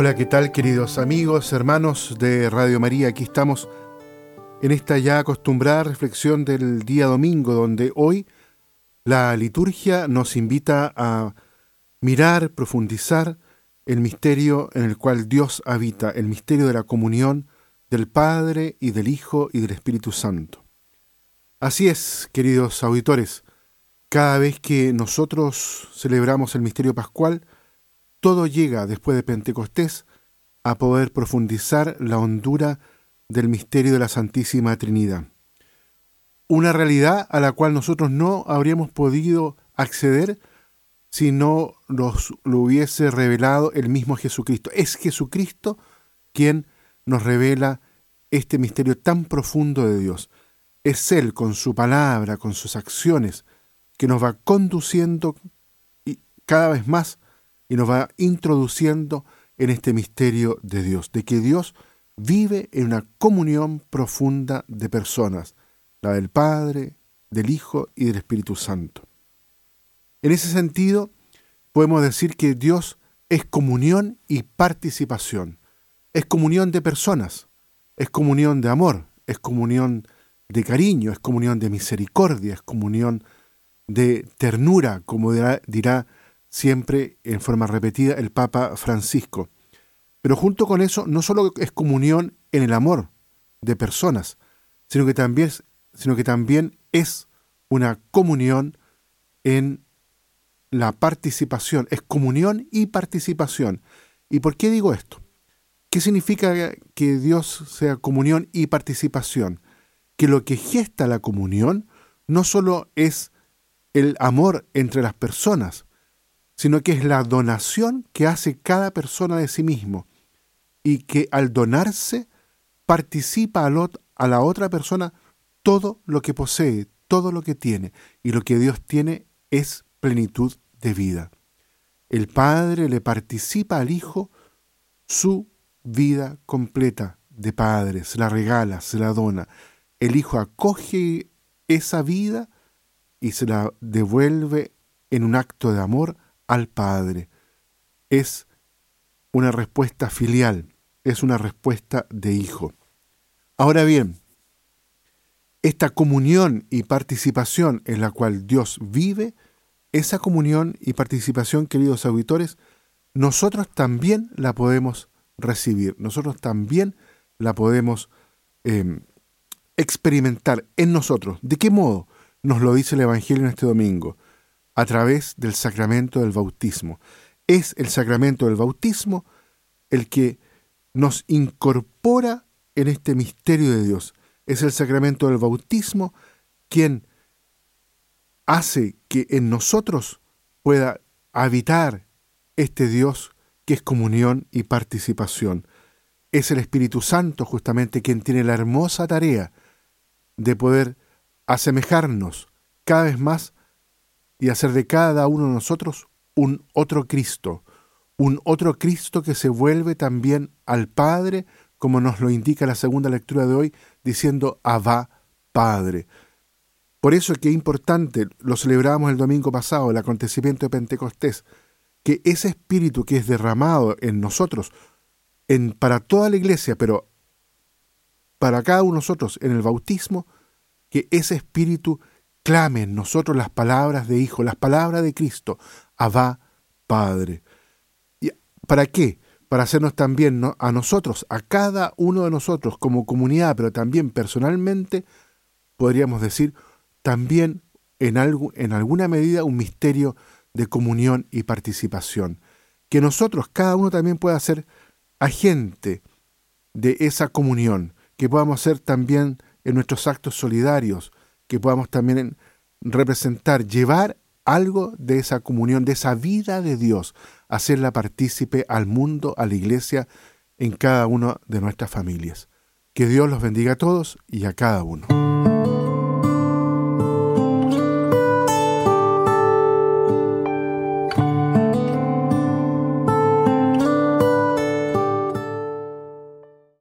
Hola, ¿qué tal queridos amigos, hermanos de Radio María? Aquí estamos en esta ya acostumbrada reflexión del día domingo, donde hoy la liturgia nos invita a mirar, profundizar el misterio en el cual Dios habita, el misterio de la comunión del Padre y del Hijo y del Espíritu Santo. Así es, queridos auditores, cada vez que nosotros celebramos el misterio pascual, todo llega después de Pentecostés a poder profundizar la hondura del misterio de la Santísima Trinidad. Una realidad a la cual nosotros no habríamos podido acceder si no nos lo hubiese revelado el mismo Jesucristo. Es Jesucristo quien nos revela este misterio tan profundo de Dios. Es Él con su palabra, con sus acciones, que nos va conduciendo cada vez más y nos va introduciendo en este misterio de Dios, de que Dios vive en una comunión profunda de personas, la del Padre, del Hijo y del Espíritu Santo. En ese sentido, podemos decir que Dios es comunión y participación, es comunión de personas, es comunión de amor, es comunión de cariño, es comunión de misericordia, es comunión de ternura, como dirá, dirá siempre en forma repetida el Papa Francisco. Pero junto con eso no solo es comunión en el amor de personas, sino que también, sino que también es una comunión en la participación, es comunión y participación. ¿Y por qué digo esto? ¿Qué significa que Dios sea comunión y participación? Que lo que gesta la comunión no solo es el amor entre las personas, sino que es la donación que hace cada persona de sí mismo y que al donarse participa a la otra persona todo lo que posee, todo lo que tiene, y lo que Dios tiene es plenitud de vida. El Padre le participa al Hijo su vida completa de Padre, se la regala, se la dona. El Hijo acoge esa vida y se la devuelve en un acto de amor al Padre. Es una respuesta filial, es una respuesta de hijo. Ahora bien, esta comunión y participación en la cual Dios vive, esa comunión y participación, queridos auditores, nosotros también la podemos recibir, nosotros también la podemos em, experimentar en nosotros. ¿De qué modo? Nos lo dice el Evangelio en este domingo a través del sacramento del bautismo. Es el sacramento del bautismo el que nos incorpora en este misterio de Dios. Es el sacramento del bautismo quien hace que en nosotros pueda habitar este Dios que es comunión y participación. Es el Espíritu Santo justamente quien tiene la hermosa tarea de poder asemejarnos cada vez más y hacer de cada uno de nosotros un otro Cristo, un otro Cristo que se vuelve también al Padre, como nos lo indica la segunda lectura de hoy, diciendo Abba Padre. Por eso es que es importante, lo celebramos el domingo pasado, el acontecimiento de Pentecostés, que ese espíritu que es derramado en nosotros, en, para toda la iglesia, pero para cada uno de nosotros en el bautismo, que ese espíritu en nosotros las palabras de Hijo, las palabras de Cristo, Abba Padre. ¿Y ¿Para qué? Para hacernos también a nosotros, a cada uno de nosotros como comunidad, pero también personalmente, podríamos decir, también en, algo, en alguna medida un misterio de comunión y participación. Que nosotros, cada uno también pueda ser agente de esa comunión, que podamos ser también en nuestros actos solidarios, que podamos también representar, llevar algo de esa comunión, de esa vida de Dios, hacerla partícipe al mundo, a la iglesia, en cada una de nuestras familias. Que Dios los bendiga a todos y a cada uno.